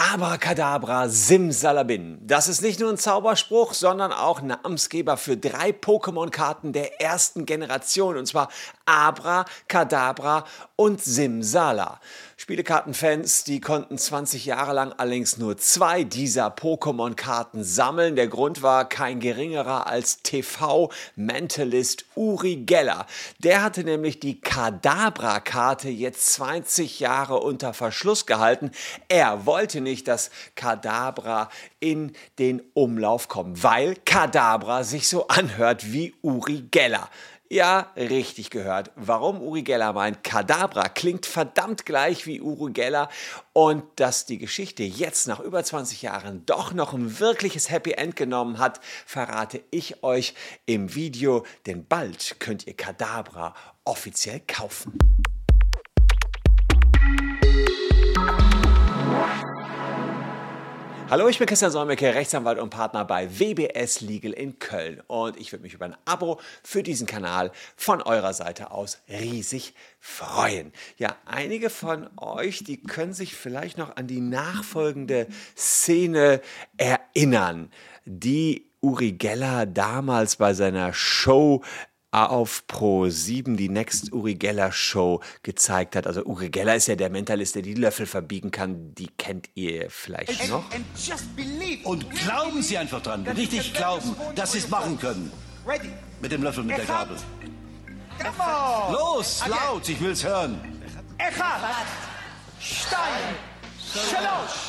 Abracadabra Simsalabim. Das ist nicht nur ein Zauberspruch, sondern auch Namensgeber für drei Pokémon-Karten der ersten Generation. Und zwar Abracadabra und Simsala. Spielekartenfans, die konnten 20 Jahre lang allerdings nur zwei dieser Pokémon-Karten sammeln. Der Grund war kein geringerer als TV-Mentalist Uri Geller. Der hatte nämlich die Kadabra-Karte jetzt 20 Jahre unter Verschluss gehalten. Er wollte nicht, dass Kadabra in den Umlauf kommt, weil Kadabra sich so anhört wie Uri Geller. Ja, richtig gehört. Warum Uri Geller meint, Kadabra klingt verdammt gleich wie Uri Geller und dass die Geschichte jetzt nach über 20 Jahren doch noch ein wirkliches Happy End genommen hat, verrate ich euch im Video, denn bald könnt ihr Kadabra offiziell kaufen. Hallo, ich bin Christian Solmecke, Rechtsanwalt und Partner bei WBS Legal in Köln und ich würde mich über ein Abo für diesen Kanal von eurer Seite aus riesig freuen. Ja, einige von euch, die können sich vielleicht noch an die nachfolgende Szene erinnern, die Uri Geller damals bei seiner Show auf Pro 7 die Next Uri Geller Show gezeigt hat. Also Uri Geller ist ja der Mentalist, der die Löffel verbiegen kann. Die kennt ihr vielleicht and, noch. And Und glauben Sie einfach dran, richtig glauben, dass Sie es machen können. Mit dem Löffel, mit der Gabel. Los, laut, ich will's hören. Eckhart! Stein! Schalosch!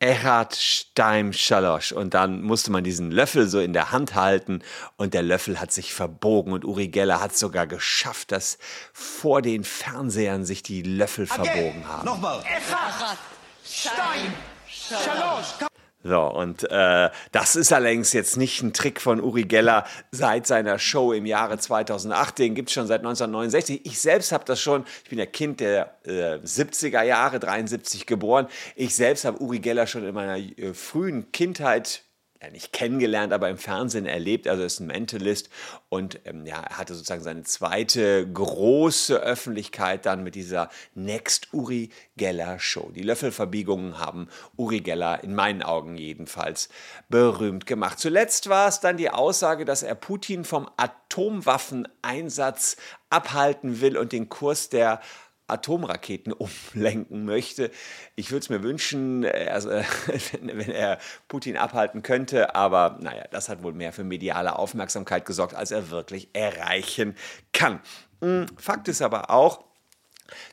Erhard Steim Schalosch. Und dann musste man diesen Löffel so in der Hand halten und der Löffel hat sich verbogen und Uri Geller hat sogar geschafft, dass vor den Fernsehern sich die Löffel okay. verbogen haben. Nochmal. Erhard Steim Schalosch. So, und äh, das ist allerdings jetzt nicht ein Trick von Uri Geller seit seiner Show im Jahre 2008. Den gibt es schon seit 1969. Ich selbst habe das schon, ich bin ja Kind der äh, 70er Jahre, 73 geboren. Ich selbst habe Uri Geller schon in meiner äh, frühen Kindheit ja, nicht kennengelernt, aber im Fernsehen erlebt. Also er ist ein Mentalist und ähm, ja, er hatte sozusagen seine zweite große Öffentlichkeit dann mit dieser Next Uri Geller Show. Die Löffelverbiegungen haben Uri Geller in meinen Augen jedenfalls berühmt gemacht. Zuletzt war es dann die Aussage, dass er Putin vom Atomwaffeneinsatz abhalten will und den Kurs der Atomraketen umlenken möchte. Ich würde es mir wünschen, also, wenn er Putin abhalten könnte, aber naja, das hat wohl mehr für mediale Aufmerksamkeit gesorgt, als er wirklich erreichen kann. Hm, Fakt ist aber auch,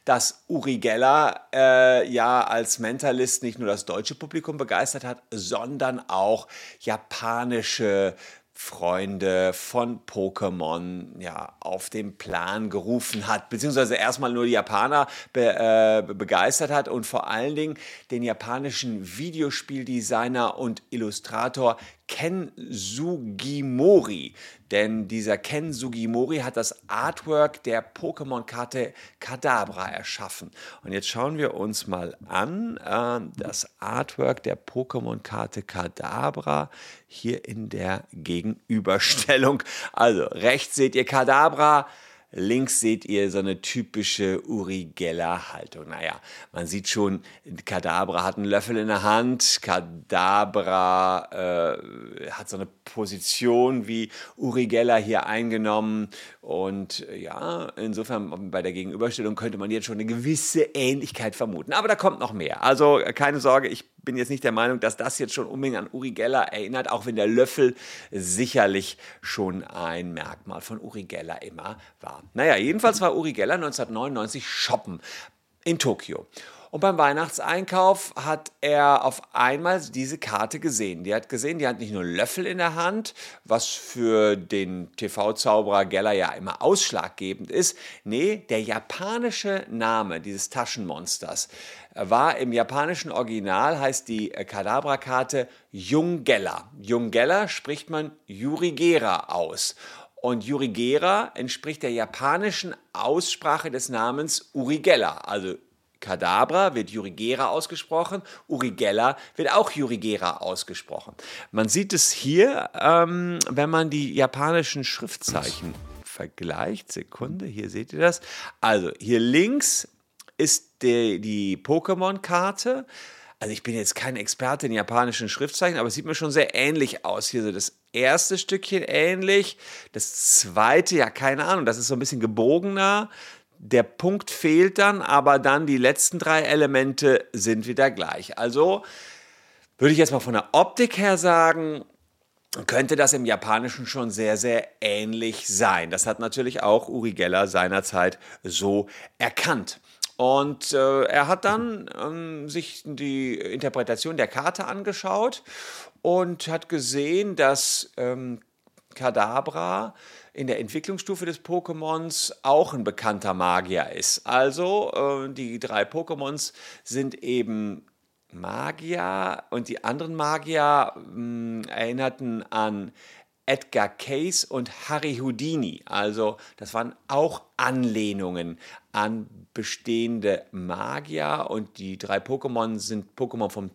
dass Uri Geller äh, ja als Mentalist nicht nur das deutsche Publikum begeistert hat, sondern auch japanische Freunde von Pokémon ja, auf den Plan gerufen hat, beziehungsweise erstmal nur die Japaner be, äh, begeistert hat und vor allen Dingen den japanischen Videospieldesigner und Illustrator Ken Sugimori. Denn dieser Ken Sugimori hat das Artwork der Pokémon-Karte Kadabra erschaffen. Und jetzt schauen wir uns mal an äh, das Artwork der Pokémon-Karte Kadabra hier in der Gegenüberstellung. Also rechts seht ihr Kadabra. Links seht ihr so eine typische Uri Geller-Haltung. Naja, man sieht schon, Kadabra hat einen Löffel in der Hand. Kadabra äh, hat so eine Position wie Uri Geller hier eingenommen. Und ja, insofern bei der Gegenüberstellung könnte man jetzt schon eine gewisse Ähnlichkeit vermuten. Aber da kommt noch mehr. Also keine Sorge, ich bin jetzt nicht der Meinung, dass das jetzt schon unbedingt an Uri Geller erinnert, auch wenn der Löffel sicherlich schon ein Merkmal von Uri Geller immer war. Naja, jedenfalls war Uri Geller 1999 shoppen in Tokio. Und beim Weihnachtseinkauf hat er auf einmal diese Karte gesehen. Die hat gesehen, die hat nicht nur Löffel in der Hand, was für den TV-Zauberer Geller ja immer ausschlaggebend ist. Nee, der japanische Name dieses Taschenmonsters war im japanischen Original, heißt die Kadabra-Karte Jungella. Jungella spricht man Yurigera aus. Und Yurigera entspricht der japanischen Aussprache des Namens Urigella, also Kadabra wird Jurigera ausgesprochen, Urigella wird auch Jurigera ausgesprochen. Man sieht es hier, ähm, wenn man die japanischen Schriftzeichen vergleicht. Sekunde, hier seht ihr das. Also hier links ist die, die Pokémon-Karte. Also ich bin jetzt kein Experte in japanischen Schriftzeichen, aber es sieht mir schon sehr ähnlich aus. Hier so das erste Stückchen ähnlich, das zweite, ja, keine Ahnung, das ist so ein bisschen gebogener. Der Punkt fehlt dann, aber dann die letzten drei Elemente sind wieder gleich. Also würde ich jetzt mal von der Optik her sagen, könnte das im Japanischen schon sehr, sehr ähnlich sein. Das hat natürlich auch Uri Geller seinerzeit so erkannt. Und äh, er hat dann ähm, sich die Interpretation der Karte angeschaut und hat gesehen, dass ähm, Kadabra in der Entwicklungsstufe des Pokémons auch ein bekannter Magier ist. Also äh, die drei Pokémons sind eben Magier und die anderen Magier mh, hm, erinnerten an Edgar Case und Harry Houdini. Also das waren auch Anlehnungen an bestehende Magier und die drei Pokémon sind Pokémon vom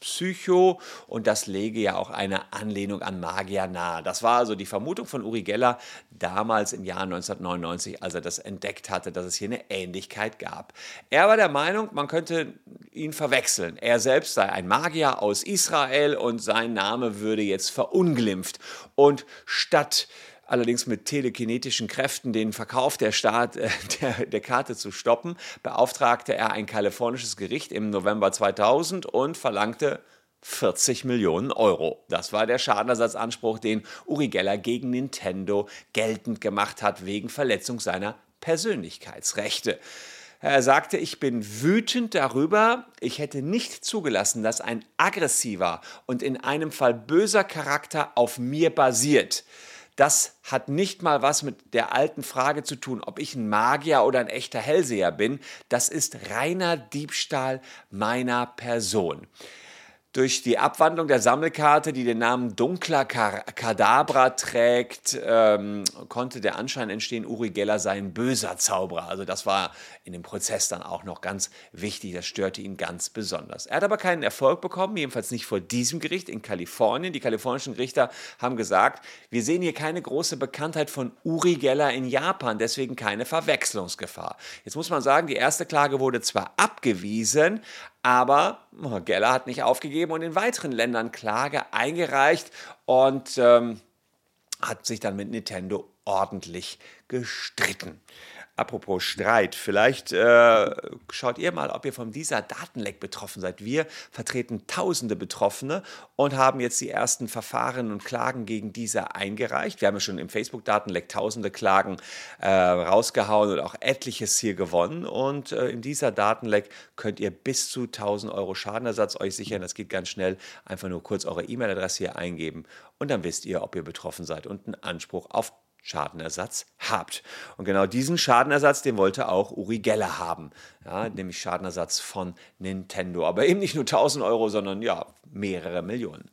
Psycho und das lege ja auch eine Anlehnung an Magier nahe. Das war also die Vermutung von Uri Geller damals im Jahr 1999, als er das entdeckt hatte, dass es hier eine Ähnlichkeit gab. Er war der Meinung, man könnte ihn verwechseln. Er selbst sei ein Magier aus Israel und sein Name würde jetzt verunglimpft. Und statt allerdings mit telekinetischen Kräften den Verkauf der, Staat, äh, der, der Karte zu stoppen, beauftragte er ein kalifornisches Gericht im November 2000 und verlangte 40 Millionen Euro. Das war der Schadenersatzanspruch, den Uri Geller gegen Nintendo geltend gemacht hat, wegen Verletzung seiner Persönlichkeitsrechte. Er sagte, ich bin wütend darüber, ich hätte nicht zugelassen, dass ein aggressiver und in einem Fall böser Charakter auf mir basiert. Das hat nicht mal was mit der alten Frage zu tun, ob ich ein Magier oder ein echter Hellseher bin. Das ist reiner Diebstahl meiner Person. Durch die Abwandlung der Sammelkarte, die den Namen Dunkler Kadabra trägt, ähm, konnte der Anschein entstehen, Uri Geller sei ein böser Zauberer. Also das war in dem Prozess dann auch noch ganz wichtig. Das störte ihn ganz besonders. Er hat aber keinen Erfolg bekommen, jedenfalls nicht vor diesem Gericht in Kalifornien. Die kalifornischen Richter haben gesagt, wir sehen hier keine große Bekanntheit von Uri Geller in Japan, deswegen keine Verwechslungsgefahr. Jetzt muss man sagen, die erste Klage wurde zwar abgewiesen, aber oh, Geller hat nicht aufgegeben und in weiteren Ländern Klage eingereicht und ähm, hat sich dann mit Nintendo ordentlich gestritten. Apropos Streit, vielleicht äh, schaut ihr mal, ob ihr von dieser Datenleck betroffen seid. Wir vertreten tausende Betroffene und haben jetzt die ersten Verfahren und Klagen gegen diese eingereicht. Wir haben ja schon im Facebook-Datenleck tausende Klagen äh, rausgehauen und auch etliches hier gewonnen. Und äh, in dieser Datenleck könnt ihr bis zu 1000 Euro Schadenersatz euch sichern. Das geht ganz schnell. Einfach nur kurz eure E-Mail-Adresse hier eingeben und dann wisst ihr, ob ihr betroffen seid und einen Anspruch auf Schadenersatz habt. Und genau diesen Schadenersatz, den wollte auch Uri Geller haben, ja, nämlich Schadenersatz von Nintendo. Aber eben nicht nur 1000 Euro, sondern ja, mehrere Millionen.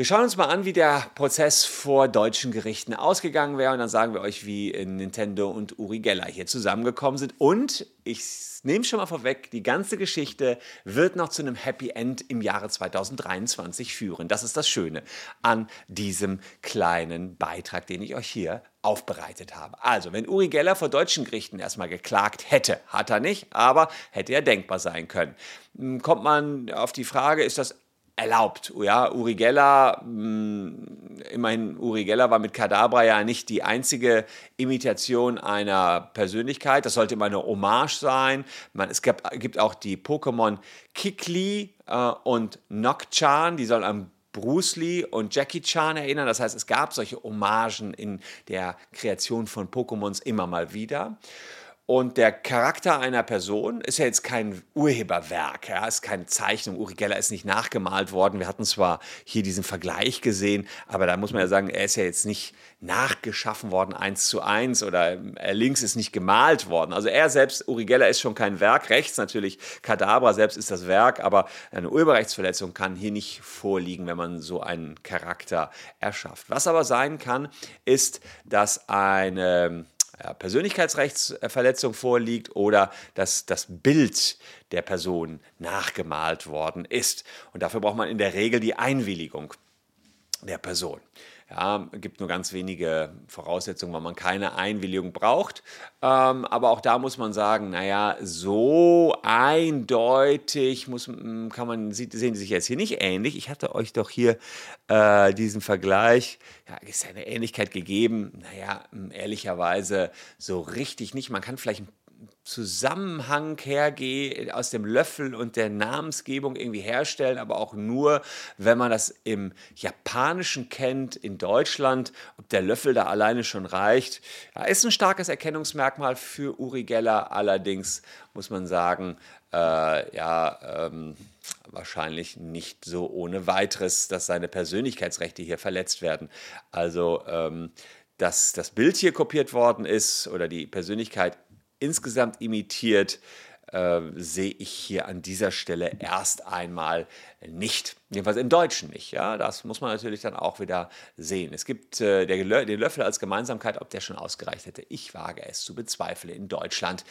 Wir schauen uns mal an, wie der Prozess vor deutschen Gerichten ausgegangen wäre und dann sagen wir euch, wie Nintendo und Uri Geller hier zusammengekommen sind. Und ich nehme schon mal vorweg, die ganze Geschichte wird noch zu einem Happy End im Jahre 2023 führen. Das ist das Schöne an diesem kleinen Beitrag, den ich euch hier aufbereitet habe. Also, wenn Uri Geller vor deutschen Gerichten erstmal geklagt hätte, hat er nicht, aber hätte er denkbar sein können. Hm, kommt man auf die Frage, ist das erlaubt. Ja, Uri Geller, hm, immerhin Uri Geller war mit Kadabra ja nicht die einzige Imitation einer Persönlichkeit. Das sollte immer eine Hommage sein. Man, es gab, gibt auch die Pokémon Kikli äh, und Nokchan, die sollen an Bruce Lee und Jackie Chan erinnern. Das heißt, es gab solche Hommagen in der Kreation von Pokémons immer mal wieder. Und der Charakter einer Person ist ja jetzt kein Urheberwerk, ja, ist keine Zeichnung. Uri Geller ist nicht nachgemalt worden. Wir hatten zwar hier diesen Vergleich gesehen, aber da muss man ja sagen, er ist ja jetzt nicht nachgeschaffen worden eins zu eins oder er links ist nicht gemalt worden. Also er selbst, Uri Geller ist schon kein Werk. Rechts natürlich, Kadabra selbst ist das Werk, aber eine Urheberrechtsverletzung kann hier nicht vorliegen, wenn man so einen Charakter erschafft. Was aber sein kann, ist, dass eine ja, Persönlichkeitsrechtsverletzung vorliegt oder dass das Bild der Person nachgemalt worden ist. Und dafür braucht man in der Regel die Einwilligung der Person. Ja, gibt nur ganz wenige Voraussetzungen, weil man keine Einwilligung braucht. Ähm, aber auch da muss man sagen, naja, so eindeutig muss, kann man, sehen die sich jetzt hier nicht ähnlich. Ich hatte euch doch hier äh, diesen Vergleich, ja, ist ja eine Ähnlichkeit gegeben. Naja, ehrlicherweise so richtig nicht. Man kann vielleicht ein Zusammenhang hergehe, aus dem Löffel und der Namensgebung irgendwie herstellen, aber auch nur, wenn man das im Japanischen kennt, in Deutschland, ob der Löffel da alleine schon reicht. Ja, ist ein starkes Erkennungsmerkmal für Uri Geller, allerdings muss man sagen, äh, ja, ähm, wahrscheinlich nicht so ohne weiteres, dass seine Persönlichkeitsrechte hier verletzt werden. Also, ähm, dass das Bild hier kopiert worden ist oder die Persönlichkeit insgesamt imitiert, äh, sehe ich hier an dieser Stelle erst einmal nicht. Jedenfalls im Deutschen nicht. Ja, das muss man natürlich dann auch wieder sehen. Es gibt äh, der, den Löffel als Gemeinsamkeit, ob der schon ausgereicht hätte. Ich wage es zu bezweifeln in Deutschland.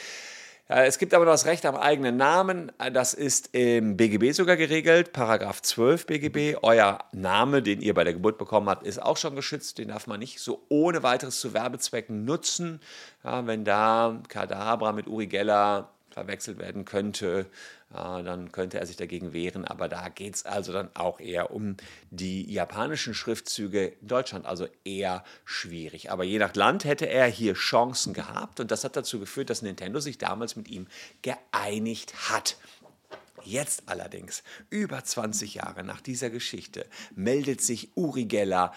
Es gibt aber das Recht am eigenen Namen. Das ist im BGB sogar geregelt, Paragraph 12 BGB. Euer Name, den ihr bei der Geburt bekommen habt, ist auch schon geschützt. Den darf man nicht so ohne weiteres zu Werbezwecken nutzen. Ja, wenn da Kadabra mit Uri Geller verwechselt werden könnte, äh, dann könnte er sich dagegen wehren. Aber da geht es also dann auch eher um die japanischen Schriftzüge in Deutschland, also eher schwierig. Aber je nach Land hätte er hier Chancen gehabt und das hat dazu geführt, dass Nintendo sich damals mit ihm geeinigt hat. Jetzt allerdings, über 20 Jahre nach dieser Geschichte, meldet sich Uri Geller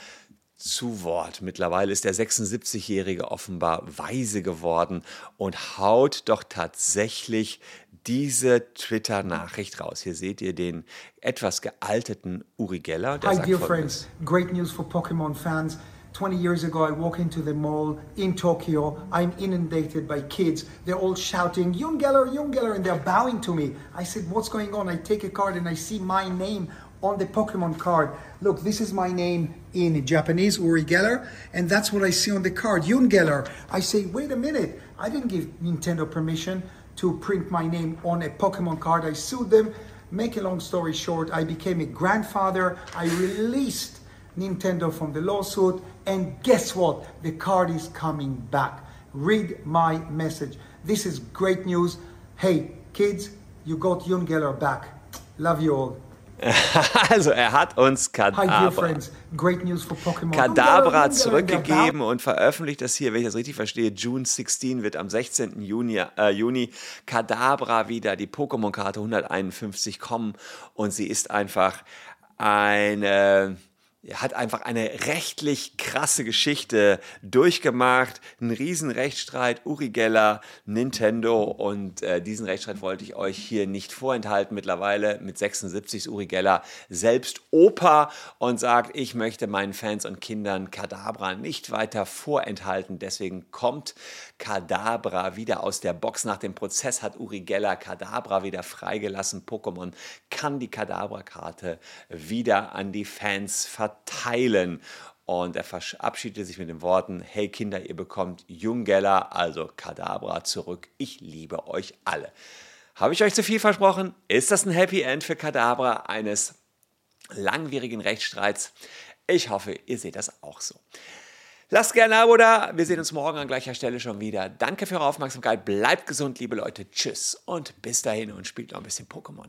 zu Wort. Mittlerweile ist der 76-Jährige offenbar weise geworden und haut doch tatsächlich diese Twitter-Nachricht raus. Hier seht ihr den etwas gealterten Uri Geller. Hi, dear friends. Great news for Pokemon fans. 20 years ago, I walk into the mall in Tokyo. I'm inundated by kids. They're all shouting, Jungeller, Jungeller, and they're bowing to me. I said, What's going on? I take a card and I see my name on the Pokemon card. Look, this is my name in Japanese, Uri Geller, and that's what I see on the card, Jungeller. I say, Wait a minute, I didn't give Nintendo permission to print my name on a Pokemon card. I sued them. Make a long story short, I became a grandfather. I released Nintendo from the lawsuit, and guess what? The card is coming back. Read my message. This is great news. Hey, kids, you got Geller back. Love you all. Also er hat uns Kadabra, Kadabra zurückgegeben und veröffentlicht das hier, wenn ich das richtig verstehe. June 16 wird am 16. Juni, äh, Juni Kadabra wieder, die Pokémon-Karte 151 kommen und sie ist einfach eine hat einfach eine rechtlich krasse Geschichte durchgemacht. Ein riesen Rechtsstreit, Uri Geller, Nintendo und äh, diesen Rechtsstreit wollte ich euch hier nicht vorenthalten. Mittlerweile mit 76 ist Uri Geller selbst Opa und sagt, ich möchte meinen Fans und Kindern Kadabra nicht weiter vorenthalten. Deswegen kommt Kadabra wieder aus der Box. Nach dem Prozess hat Uri Geller Kadabra wieder freigelassen. Pokémon kann die Kadabra-Karte wieder an die Fans verteilen verteilen. Und er verabschiedete sich mit den Worten: Hey Kinder, ihr bekommt Junggeller, also Kadabra, zurück. Ich liebe euch alle. Habe ich euch zu viel versprochen? Ist das ein Happy End für Kadabra eines langwierigen Rechtsstreits? Ich hoffe, ihr seht das auch so. Lasst gerne ein Abo da. Wir sehen uns morgen an gleicher Stelle schon wieder. Danke für eure Aufmerksamkeit. Bleibt gesund, liebe Leute. Tschüss und bis dahin und spielt noch ein bisschen Pokémon.